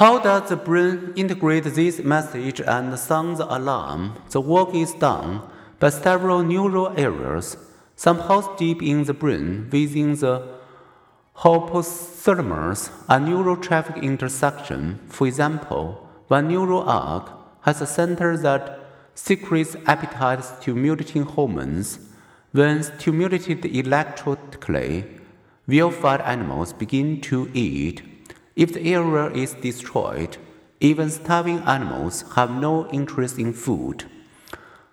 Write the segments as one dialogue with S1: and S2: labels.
S1: How does the brain integrate this message and sound the alarm? The work is done by several neural areas, some housed deep in the brain within the hypothalamus, a neural traffic intersection. For example, one neural arc has a center that secretes appetite stimulating hormones. When stimulated electrically, well-fed animals begin to eat. If the area is destroyed, even starving animals have no interest in food.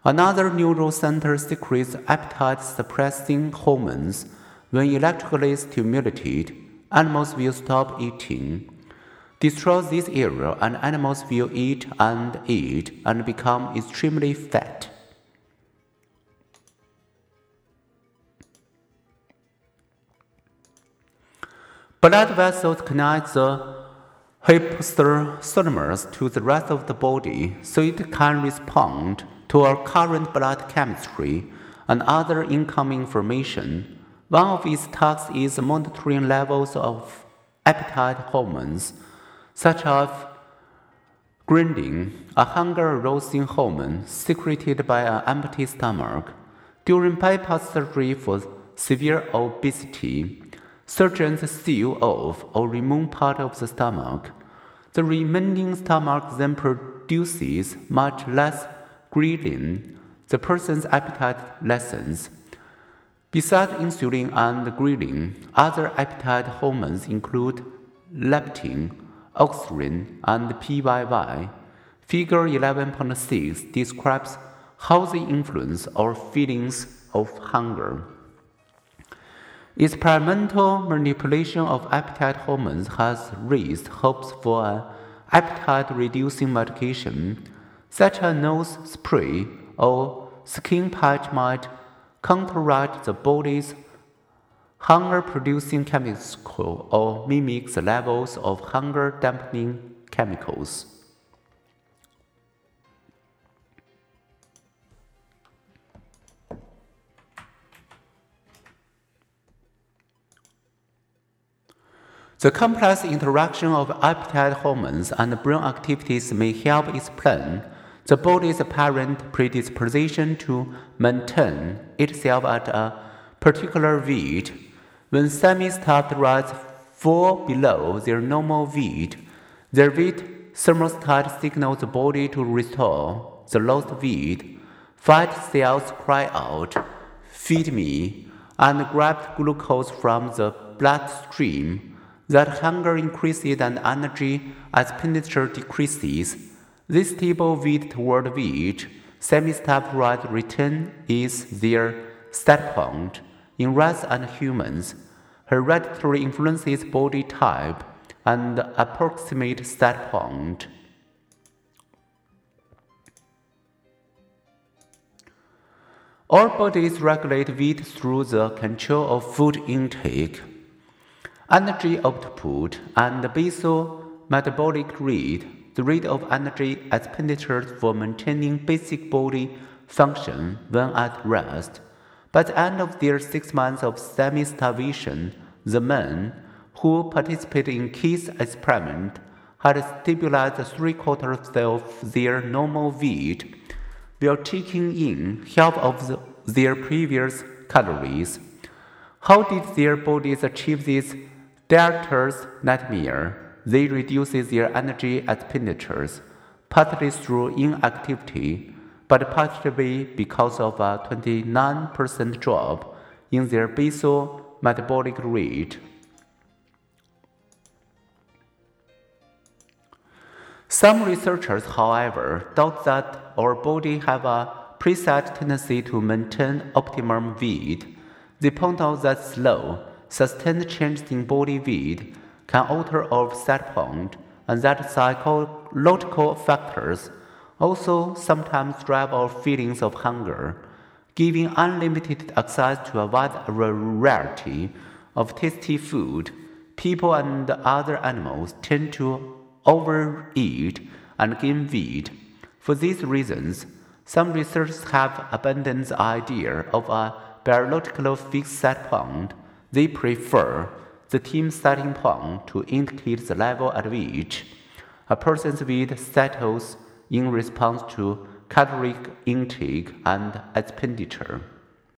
S1: Another neural center secretes appetite suppressing hormones. When electrically stimulated, animals will stop eating. Destroy this area, and animals will eat and eat and become extremely fat. Blood vessels connect the hypothalamus to the rest of the body so it can respond to our current blood chemistry and other incoming information. One of its tasks is monitoring levels of appetite hormones such as ghrelin, a hunger-arousing hormone secreted by an empty stomach. During bypass surgery for severe obesity, surgeons seal off or remove part of the stomach. The remaining stomach then produces much less ghrelin. The person's appetite lessens. Besides insulin and ghrelin, other appetite hormones include leptin, oxytocin, and PYY. Figure 11.6 describes how they influence our feelings of hunger. Experimental manipulation of appetite hormones has raised hopes for an appetite reducing medication, such as nose spray or skin patch might counteract the body's hunger producing chemical or mimic the levels of hunger dampening chemicals. The complex interaction of appetite hormones and brain activities may help explain the body's apparent predisposition to maintain itself at a particular weight when semi-starved rats fall below their normal weight, their weight thermostat signals the body to restore the lost weight. Fat cells cry out, feed me, and grab glucose from the bloodstream. That hunger increases and energy expenditure decreases. This stable weight toward weight semi-starved rat return is their set point. In rats and humans, hereditary influences body type and approximate set point. Our bodies regulate weight through the control of food intake, energy output, and basal metabolic rate, the rate of energy expenditure for maintaining basic body function when at rest. By the end of their six months of semi starvation, the men who participated in Keys' experiment had stabilized three quarters of their normal weight while taking in half of the, their previous calories. How did their bodies achieve this dieter's nightmare? They reduced their energy expenditures, partly through inactivity but partly because of a 29% drop in their basal metabolic rate. Some researchers, however, doubt that our body have a preset tendency to maintain optimum weight. They point out that slow, sustained changes in body weight can alter our set point and that psychological factors also sometimes drive our feelings of hunger, giving unlimited access to a wide variety of tasty food. People and other animals tend to overeat and gain weight. For these reasons, some researchers have abandoned the idea of a biological fixed set point. They prefer the team starting point to indicate the level at which a person's weight settles in response to caloric intake and expenditure.